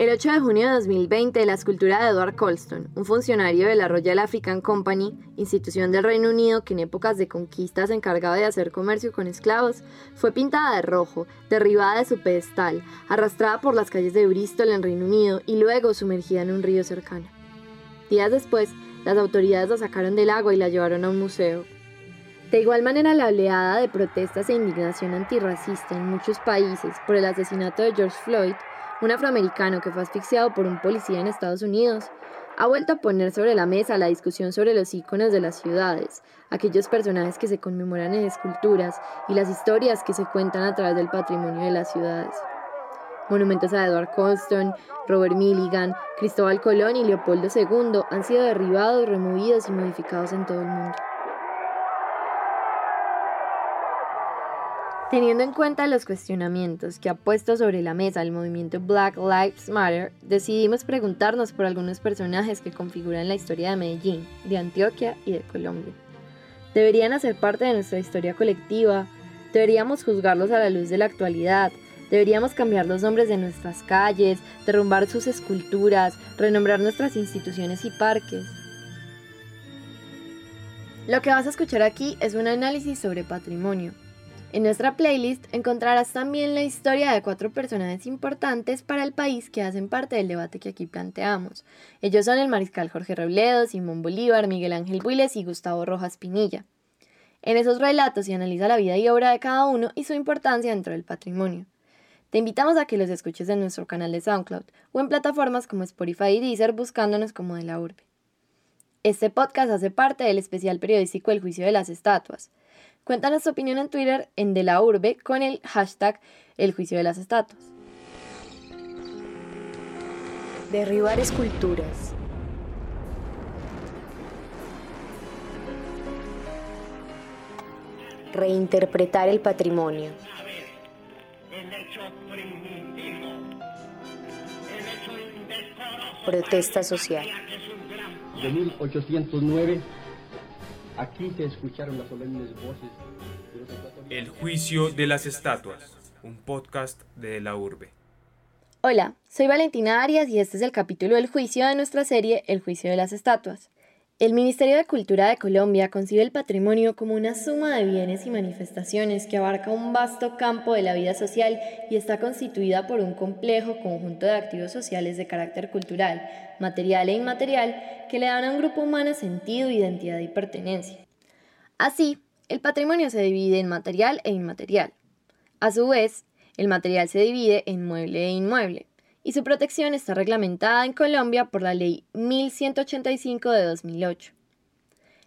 El 8 de junio de 2020, la escultura de Edward Colston, un funcionario de la Royal African Company, institución del Reino Unido que en épocas de conquista se encargaba de hacer comercio con esclavos, fue pintada de rojo, derribada de su pedestal, arrastrada por las calles de Bristol en Reino Unido y luego sumergida en un río cercano. Días después, las autoridades la sacaron del agua y la llevaron a un museo. De igual manera, la oleada de protestas e indignación antirracista en muchos países por el asesinato de George Floyd un afroamericano que fue asfixiado por un policía en Estados Unidos, ha vuelto a poner sobre la mesa la discusión sobre los íconos de las ciudades, aquellos personajes que se conmemoran en esculturas y las historias que se cuentan a través del patrimonio de las ciudades. Monumentos a Edward Colston, Robert Milligan, Cristóbal Colón y Leopoldo II han sido derribados, removidos y modificados en todo el mundo. Teniendo en cuenta los cuestionamientos que ha puesto sobre la mesa el movimiento Black Lives Matter, decidimos preguntarnos por algunos personajes que configuran la historia de Medellín, de Antioquia y de Colombia. ¿Deberían hacer parte de nuestra historia colectiva? ¿Deberíamos juzgarlos a la luz de la actualidad? ¿Deberíamos cambiar los nombres de nuestras calles, derrumbar sus esculturas, renombrar nuestras instituciones y parques? Lo que vas a escuchar aquí es un análisis sobre patrimonio, en nuestra playlist encontrarás también la historia de cuatro personajes importantes para el país que hacen parte del debate que aquí planteamos. Ellos son el mariscal Jorge Robledo, Simón Bolívar, Miguel Ángel Builes y Gustavo Rojas Pinilla. En esos relatos se analiza la vida y obra de cada uno y su importancia dentro del patrimonio. Te invitamos a que los escuches en nuestro canal de SoundCloud o en plataformas como Spotify y Deezer buscándonos como de la urbe. Este podcast hace parte del especial periodístico El Juicio de las Estatuas. Cuéntanos tu opinión en Twitter en De la Urbe con el hashtag El Juicio de las Estatuas. Derribar esculturas. Reinterpretar el patrimonio. Protesta social. De 1809 Aquí se escucharon las solemnes voces El juicio de las estatuas, un podcast de la urbe. Hola, soy Valentina Arias y este es el capítulo del juicio de nuestra serie El juicio de las estatuas. El Ministerio de Cultura de Colombia concibe el patrimonio como una suma de bienes y manifestaciones que abarca un vasto campo de la vida social y está constituida por un complejo conjunto de activos sociales de carácter cultural, material e inmaterial que le dan a un grupo humano sentido, identidad y pertenencia. Así, el patrimonio se divide en material e inmaterial. A su vez, el material se divide en mueble e inmueble y su protección está reglamentada en Colombia por la Ley 1185 de 2008.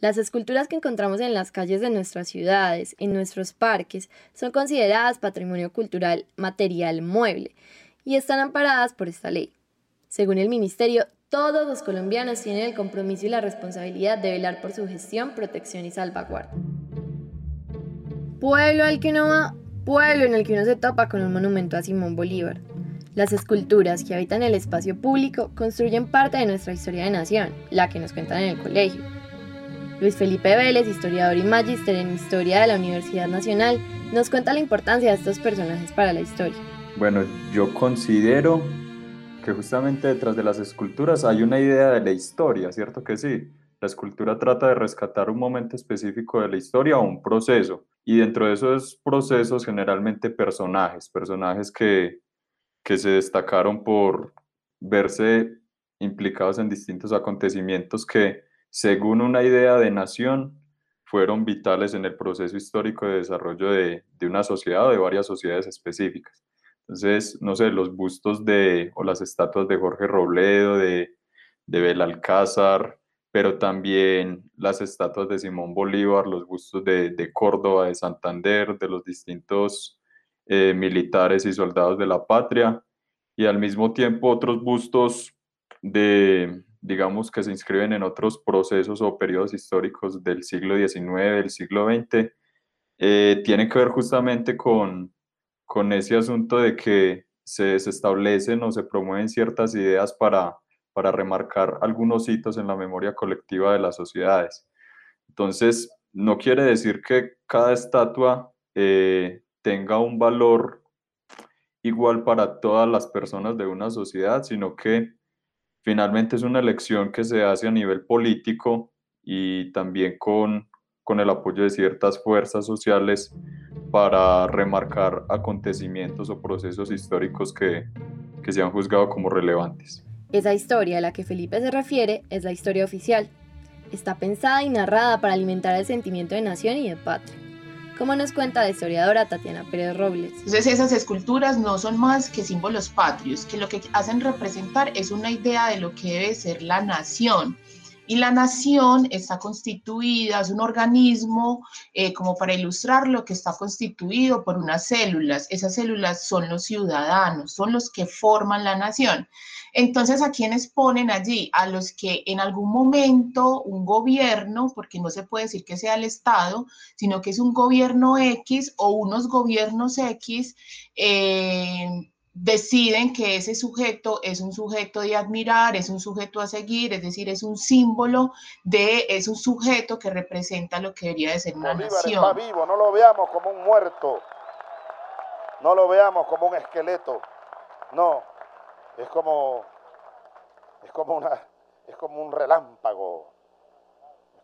Las esculturas que encontramos en las calles de nuestras ciudades, en nuestros parques, son consideradas patrimonio cultural material mueble y están amparadas por esta ley. Según el Ministerio, todos los colombianos tienen el compromiso y la responsabilidad de velar por su gestión, protección y salvaguarda. Pueblo al que uno va, pueblo en el que uno se topa con un monumento a Simón Bolívar. Las esculturas que habitan el espacio público construyen parte de nuestra historia de nación, la que nos cuentan en el colegio. Luis Felipe Vélez, historiador y magíster en Historia de la Universidad Nacional, nos cuenta la importancia de estos personajes para la historia. Bueno, yo considero que justamente detrás de las esculturas hay una idea de la historia, ¿cierto que sí? La escultura trata de rescatar un momento específico de la historia o un proceso. Y dentro de esos procesos generalmente personajes, personajes que que se destacaron por verse implicados en distintos acontecimientos que, según una idea de nación, fueron vitales en el proceso histórico de desarrollo de, una sociedad o de varias sociedades específicas. Entonces, no sé, los bustos de, o las estatuas de Jorge Robledo, de, de Belalcázar, pero también las estatuas de Simón Bolívar, los bustos de, de Córdoba, de Santander, de los distintos eh, militares y soldados de la patria, y al mismo tiempo otros bustos de, digamos, que se inscriben en otros procesos o periodos históricos del siglo XIX, del siglo XX, eh, tienen que ver justamente con, con ese asunto de que se, establecen o se promueven ciertas ideas para, para remarcar algunos hitos en la memoria colectiva de las sociedades. Entonces, no quiere decir que cada estatua eh, tenga un valor igual para todas las personas de una sociedad, sino que finalmente es una elección que se hace a nivel político y también con, con el apoyo de ciertas fuerzas sociales para remarcar acontecimientos o procesos históricos que, que se han juzgado como relevantes. Esa historia a la que Felipe se refiere es la historia oficial. Está pensada y narrada para alimentar el sentimiento de nación y de patria como nos cuenta la historiadora Tatiana Pérez Robles. Entonces esas esculturas no son más que símbolos patrios, que lo que hacen representar es una idea de lo que debe ser la nación. Y la nación está constituida, es un organismo, eh, como para ilustrar lo que está constituido por unas células. Esas células son los ciudadanos, son los que forman la nación. Entonces, ¿a quiénes ponen allí? A los que en algún momento un gobierno, porque no se puede decir que sea el Estado, sino que es un gobierno X o unos gobiernos X, eh, deciden que ese sujeto es un sujeto de admirar, es un sujeto a seguir, es decir, es un símbolo de, es un sujeto que representa lo que debería de ser una Bolívar nación. está vivo, no lo veamos como un muerto, no lo veamos como un esqueleto, no, es como, es como una, es como un relámpago,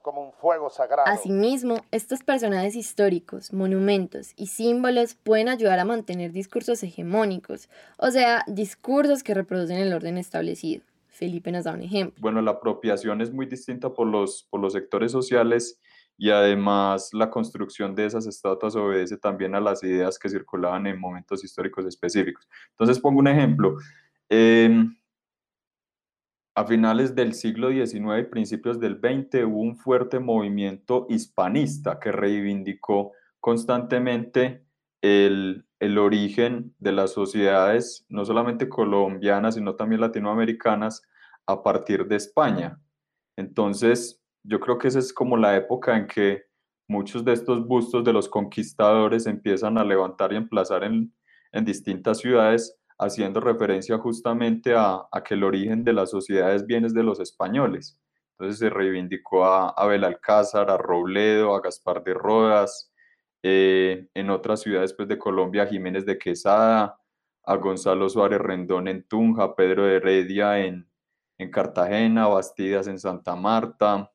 como un fuego sagrado. Asimismo, estos personajes históricos, monumentos y símbolos pueden ayudar a mantener discursos hegemónicos, o sea, discursos que reproducen el orden establecido. Felipe nos da un ejemplo. Bueno, la apropiación es muy distinta por los, por los sectores sociales y además la construcción de esas estatuas obedece también a las ideas que circulaban en momentos históricos específicos. Entonces pongo un ejemplo. Em, a finales del siglo XIX y principios del XX hubo un fuerte movimiento hispanista que reivindicó constantemente el, el origen de las sociedades, no solamente colombianas, sino también latinoamericanas, a partir de España. Entonces, yo creo que esa es como la época en que muchos de estos bustos de los conquistadores empiezan a levantar y emplazar en, en distintas ciudades, haciendo referencia justamente a, a, que el origen de las sociedades viene de los españoles. Entonces se reivindicó a Abel Alcázar, a Robledo, a Gaspar de Rodas, eh, en otras ciudades pues, de Colombia, Jiménez de Quesada, a Gonzalo Suárez Rendón en Tunja, Pedro de Heredia en, en Cartagena, Bastidas en Santa Marta,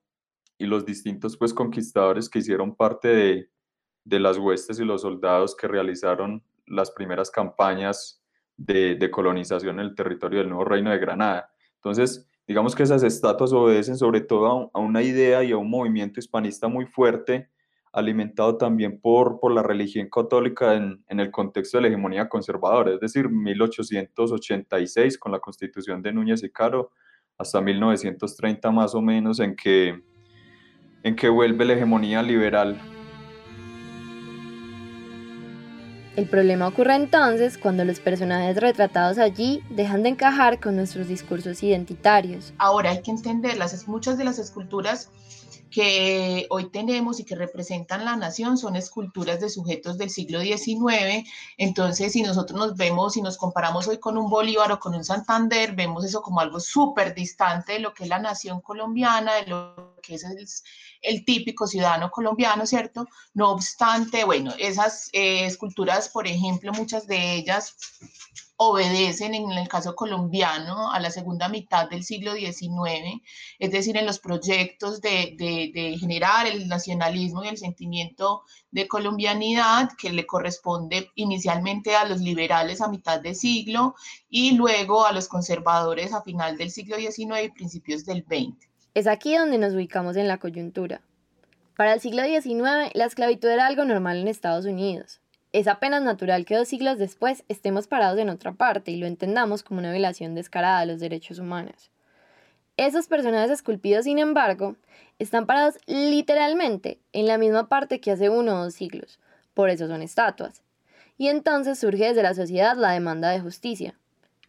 y los distintos pues conquistadores que hicieron parte de, de las huestes y los soldados que realizaron las primeras campañas de, colonización en el territorio del nuevo reino de Granada. Entonces, digamos que esas estatuas obedecen sobre todo a, una idea y a un movimiento hispanista muy fuerte, alimentado también por, por la religión católica en, en, el contexto de la hegemonía conservadora, es decir, 1886 con la constitución de Núñez y Caro, hasta 1930 más o menos, en que, en que vuelve la hegemonía liberal El problema ocurre entonces cuando los personajes retratados allí dejan de encajar con nuestros discursos identitarios. Ahora hay que entenderlas, muchas de las esculturas que hoy tenemos y que representan la nación son esculturas de sujetos del siglo XIX. Entonces, si nosotros nos vemos y nos comparamos hoy con un Bolívar o con un Santander, vemos eso como algo súper distante de lo que es la nación colombiana, de lo que es el, típico ciudadano colombiano, ¿cierto? No obstante, bueno, esas eh, esculturas, por ejemplo, muchas de ellas obedecen en el caso colombiano a la segunda mitad del siglo XIX, es decir, en los proyectos de, de, de, generar el nacionalismo y el sentimiento de colombianidad que le corresponde inicialmente a los liberales a mitad de siglo y luego a los conservadores a final del siglo XIX y principios del XX. Es aquí donde nos ubicamos en la coyuntura. Para el siglo XIX, la esclavitud era algo normal en Estados Unidos. Es apenas natural que dos siglos después estemos parados en otra parte y lo entendamos como una violación descarada de los derechos humanos. Esos personajes esculpidos, sin embargo, están parados literalmente en la misma parte que hace uno o dos siglos, por eso son estatuas. Y entonces surge desde la sociedad la demanda de justicia.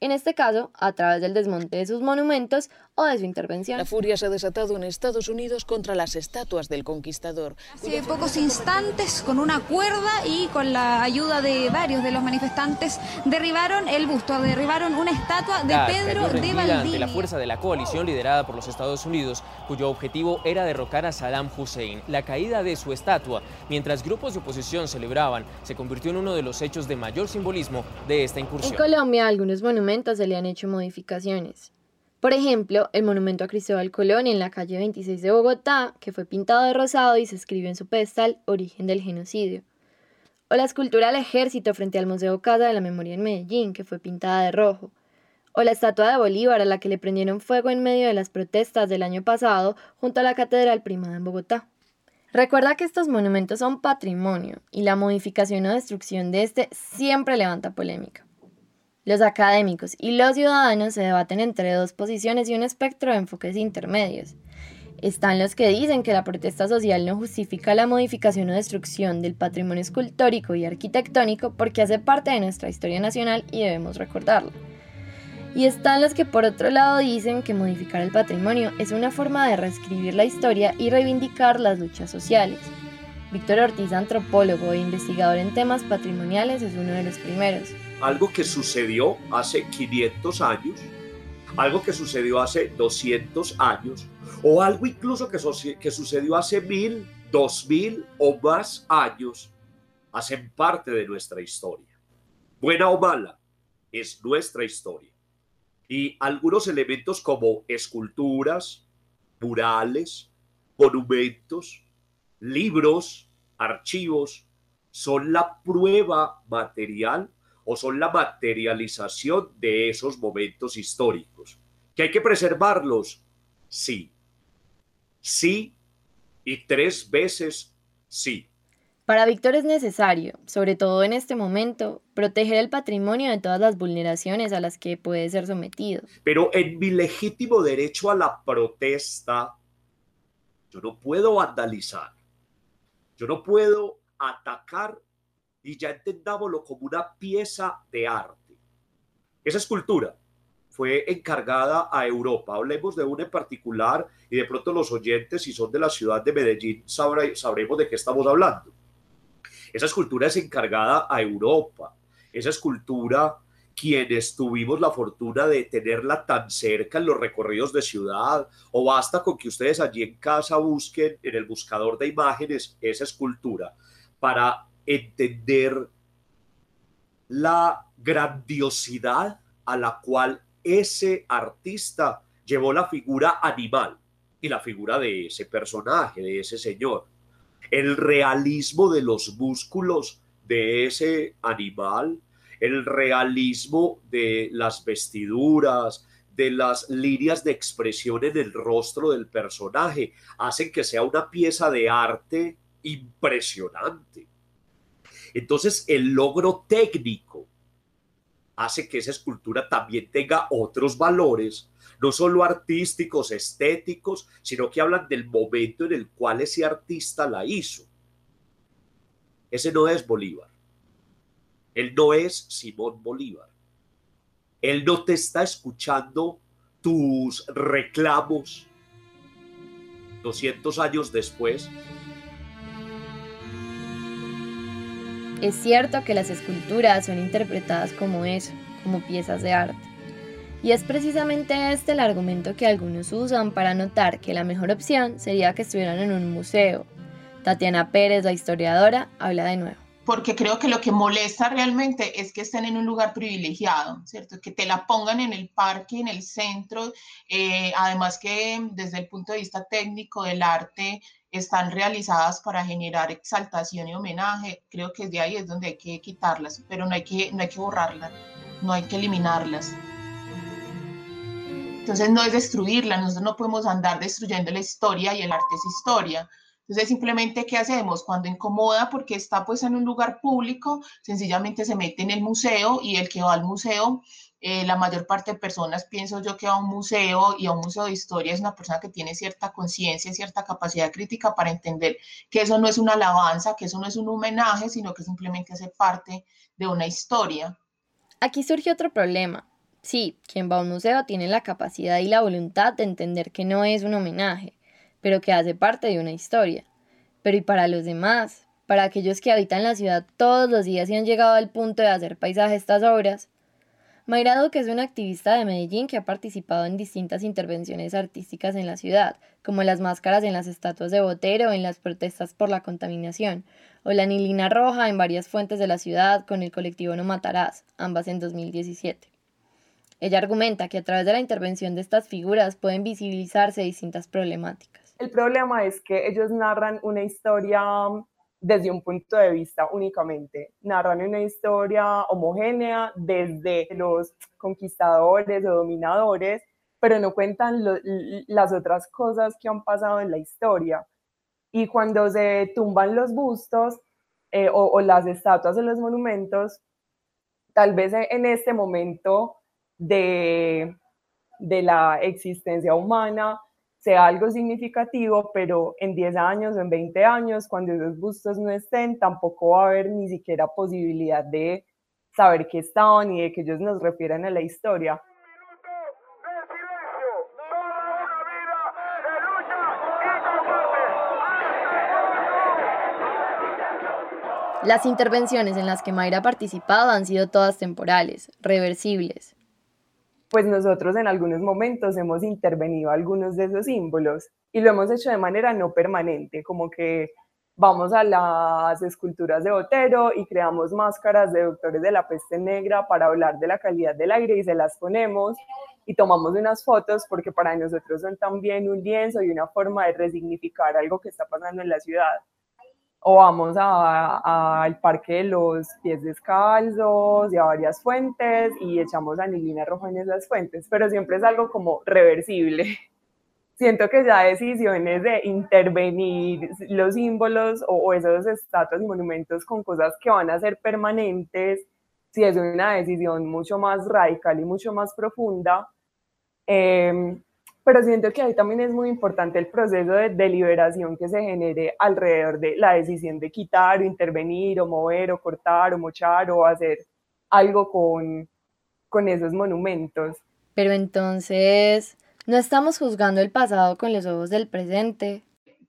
en este caso a través del desmonte de sus monumentos o de su intervención. La furia se ha desatado en Estados Unidos contra las estatuas del conquistador. Hace pocos instantes, con una cuerda y con la ayuda de varios de los manifestantes, derribaron el busto, derribaron una estatua de Pedro de Valdivia. ante la fuerza de la coalición liderada por los Estados Unidos, cuyo objetivo era derrocar a Saddam Hussein. La caída de su estatua, mientras grupos de oposición celebraban, se convirtió en uno de los hechos de mayor simbolismo de esta incursión. En Colombia, algunos monumentos se le han hecho modificaciones. Por ejemplo, el monumento a Cristóbal Colón en la calle 26 de Bogotá, que fue pintado de rosado y se escribió en su pedestal Origen del genocidio. O la escultura del ejército frente al Museo Casa de la Memoria en Medellín, que fue pintada de rojo. O la estatua de Bolívar a la que le prendieron fuego en medio de las protestas del año pasado junto a la Catedral Primada en Bogotá. Recuerda que estos monumentos son patrimonio y la modificación o destrucción de este siempre levanta polémica. Los académicos y los ciudadanos se debaten entre dos posiciones y un espectro de enfoques intermedios. Están los que dicen que la protesta social no justifica la modificación o destrucción del patrimonio escultórico y arquitectónico porque hace parte de nuestra historia nacional y debemos recordarlo. Y están los que por otro lado dicen que modificar el patrimonio es una forma de reescribir la historia y reivindicar las luchas sociales. Víctor Ortiz, antropólogo e investigador en temas patrimoniales, es uno de los primeros algo que sucedió hace 500 años, algo que sucedió hace 200 años, o algo incluso que, que sucedió hace mil, dos mil o más años, hacen parte de nuestra historia. Buena o mala, es nuestra historia. Y algunos elementos como esculturas, murales, monumentos, libros, archivos, son la prueba material o son la materialización de esos momentos históricos. ¿Que hay que preservarlos? Sí. Sí y tres veces sí. Para Víctor es necesario, sobre todo en este momento, proteger el patrimonio de todas las vulneraciones a las que puede ser sometido. Pero en mi legítimo derecho a la protesta, yo no puedo vandalizar, yo no puedo atacar y ya entendámoslo como una pieza de arte. Esa escultura fue encargada a Europa. Hablemos de una en particular y de pronto los oyentes, si son de la ciudad de Medellín, sabremos de qué estamos hablando. Esa escultura es encargada a Europa. Esa escultura, quienes tuvimos la fortuna de tenerla tan cerca en los recorridos de ciudad, o basta con que ustedes allí en casa busquen en el buscador de imágenes esa escultura para entender la grandiosidad a la cual ese artista llevó la figura animal y la figura de ese personaje, de ese señor. El realismo de los músculos de ese animal, el realismo de las vestiduras, de las líneas de expresión en el rostro del personaje, hacen que sea una pieza de arte impresionante. Entonces, el logro técnico hace que esa escultura también tenga otros valores, no solo artísticos, estéticos, sino que hablan del momento en el cual ese artista la hizo. Ese no es Bolívar. Él no es Simón Bolívar. Él no te está escuchando tus reclamos 200 años después Es cierto que las esculturas son interpretadas como eso, como piezas de arte. Y es precisamente este el argumento que algunos usan para notar que la mejor opción sería que estuvieran en un museo. Tatiana Pérez, la historiadora, habla de nuevo porque creo que lo que molesta realmente es que estén en un lugar privilegiado, ¿cierto? Que te la pongan en el parque, en el centro, eh, además que desde el punto de vista técnico del arte están realizadas para generar exaltación y homenaje, creo que de ahí es donde hay que quitarlas, pero no hay que, no hay que borrarlas, no hay que eliminarlas. Entonces no es destruirlas, nosotros no podemos andar destruyendo la historia y el arte es historia entonces, simplemente, ¿qué hacemos? Cuando incomoda porque está pues en un lugar público, sencillamente se mete en el museo y el que va al museo, eh, la mayor parte de personas, pienso yo que va a un museo y a un museo de historia es una persona que tiene cierta conciencia, cierta capacidad crítica para entender que eso no es una alabanza, que eso no es un homenaje, sino que simplemente hace parte de una historia. Aquí surge otro problema. Sí, quien va a un museo tiene la capacidad y la voluntad de entender que no es un homenaje, pero que hace parte de una historia. Pero ¿y para los demás? Para aquellos que habitan la ciudad todos los días y han llegado al punto de hacer paisaje estas obras. Mayra que es una activista de Medellín que ha participado en distintas intervenciones artísticas en la ciudad, como las máscaras en las estatuas de Botero, en las protestas por la contaminación, o la nilina roja en varias fuentes de la ciudad con el colectivo No Matarás, ambas en 2017. Ella argumenta que a través de la intervención de estas figuras pueden visibilizarse distintas problemáticas. El problema es que ellos narran una historia desde un punto de vista únicamente. Narran una historia homogénea desde los conquistadores o dominadores, pero no cuentan las otras cosas que han pasado en la historia. Y cuando se tumban los bustos eh, o, o, las estatuas de los monumentos, tal vez en este momento de, de la existencia humana, sea algo significativo, pero en 10 años o en 20 años, cuando esos bustos no estén, tampoco va a haber ni siquiera posibilidad de saber qué estaban y de que ellos nos refieran a la historia. Las intervenciones en las que Mayra ha participado han sido todas temporales, reversibles, pues nosotros en algunos momentos hemos intervenido algunos de esos símbolos y lo hemos hecho de manera no permanente, como que vamos a las esculturas de Botero y creamos máscaras de doctores de la peste negra para hablar de la calidad del aire y se las ponemos y tomamos unas fotos porque para nosotros son también un lienzo y una forma de resignificar algo que está pasando en la ciudad o vamos al parque de los pies descalzos y a varias fuentes y echamos anilina roja en esas fuentes, pero siempre es algo como reversible. Siento que ya decisiones de intervenir los símbolos o, esos estatuas y monumentos con cosas que van a ser permanentes, si es una decisión mucho más radical y mucho más profunda, eh, pero siento que ahí también es muy importante el proceso de deliberación que se genere alrededor de la decisión de quitar o intervenir o mover o cortar o mochar o hacer algo con, con esos monumentos. Pero entonces, ¿no estamos juzgando el pasado con los ojos del presente?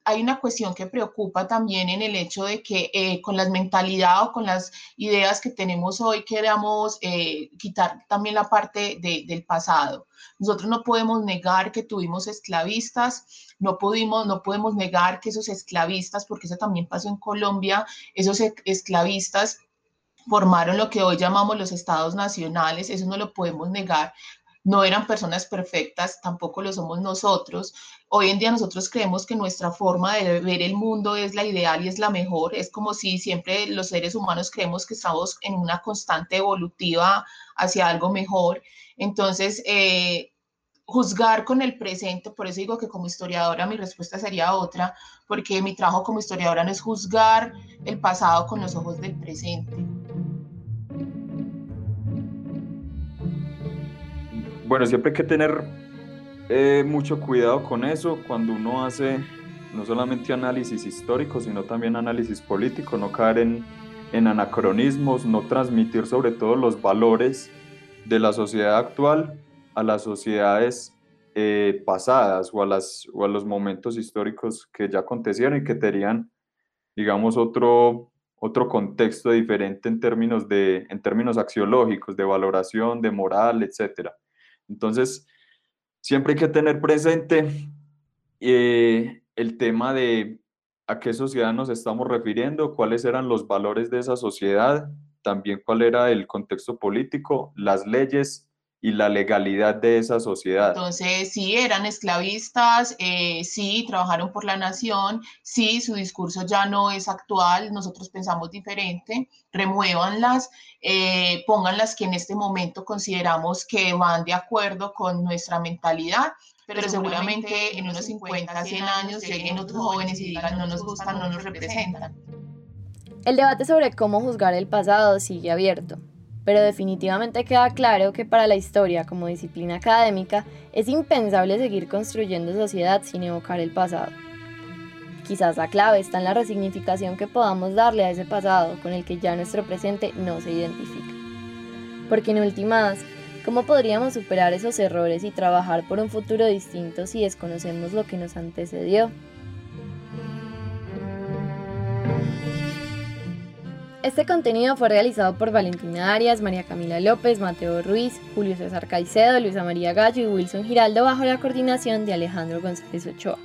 Hay una cuestión que preocupa también en el hecho de que eh, con las mentalidades o con las ideas que tenemos hoy queramos eh, quitar también la parte del pasado. Nosotros no podemos negar que tuvimos esclavistas, no, pudimos, no podemos negar que esos esclavistas, porque eso también pasó en Colombia, esos esclavistas formaron lo que hoy llamamos los estados nacionales, eso no lo podemos negar, no eran personas perfectas, tampoco lo somos nosotros. Hoy en día nosotros creemos que nuestra forma de ver el mundo es la ideal y es la mejor. Es como si siempre los seres humanos creemos que estamos en una constante evolutiva hacia algo mejor. Entonces, eh, juzgar con el presente, por eso digo que como historiadora mi respuesta sería otra, porque mi trabajo como historiadora no es juzgar el pasado con los ojos del presente. Bueno, siempre hay que tener eh, mucho cuidado con eso cuando uno hace no solamente análisis histórico, sino también análisis político, no caer en, en anacronismos, no transmitir sobre todo los valores de la sociedad actual a las sociedades eh, pasadas o a, las, o a los momentos históricos que ya acontecieron y que tenían, digamos, otro, otro contexto diferente en términos, de, en términos axiológicos, de valoración, de moral, etcétera. Entonces, siempre hay que tener presente eh, el tema de a qué sociedad nos estamos refiriendo, cuáles eran los valores de esa sociedad, también cuál era el contexto político, las leyes y la legalidad de esa sociedad. Entonces, sí, eran esclavistas, eh, sí, trabajaron por la nación, sí, su discurso ya no es actual, nosotros pensamos diferente, remuévanlas, eh, pónganlas que en este momento consideramos que van de acuerdo con nuestra mentalidad, pero, seguramente en unos 50, 100 años lleguen otros jóvenes y digan no nos gustan, no nos representan. El debate sobre cómo juzgar el pasado sigue abierto pero definitivamente queda claro que para la historia como disciplina académica es impensable seguir construyendo sociedad sin evocar el pasado. Quizás la clave está en la resignificación que podamos darle a ese pasado con el que ya nuestro presente no se identifica. Porque en últimas, ¿Cómo podríamos superar esos errores y trabajar por un futuro distinto si desconocemos lo que nos antecedió? Este contenido fue realizado por Valentina Arias, María Camila López, Mateo Ruiz, Julio César Caicedo, Luisa María Gallo y Wilson Giraldo bajo la coordinación de Alejandro González Ochoa.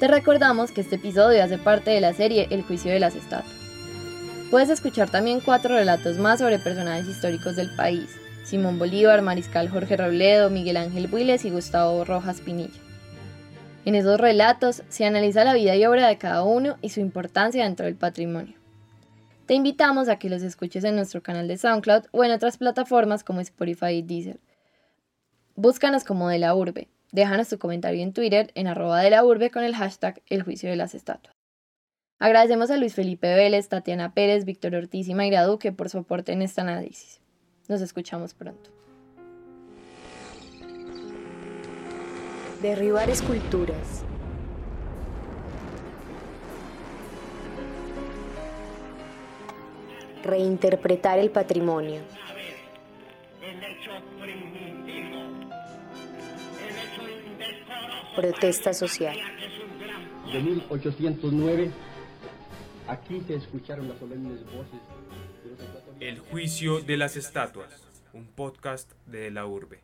Te recordamos que este episodio hace parte de la serie El juicio de las estatuas. Puedes escuchar también cuatro relatos más sobre personajes históricos del país, Simón Bolívar, Mariscal Jorge Robledo, Miguel Ángel Builes y Gustavo Rojas Pinilla. En esos relatos se analiza la vida y obra de cada uno y su importancia dentro del patrimonio. Te invitamos a que los escuches en nuestro canal de SoundCloud o en otras plataformas como Spotify y Deezer. Búscanos como de la urbe. Déjanos tu comentario en Twitter en arroba de la urbe con el hashtag El juicio de las estatuas. Agradecemos a Luis Felipe Vélez, Tatiana Pérez, Víctor Ortiz y Mayra Duque por su aporte en este análisis. Nos escuchamos pronto. Derribar esculturas. Reinterpretar el patrimonio. Protesta social. De 1809, aquí se escucharon las solemnes voces. El juicio de las estatuas, un podcast de la urbe.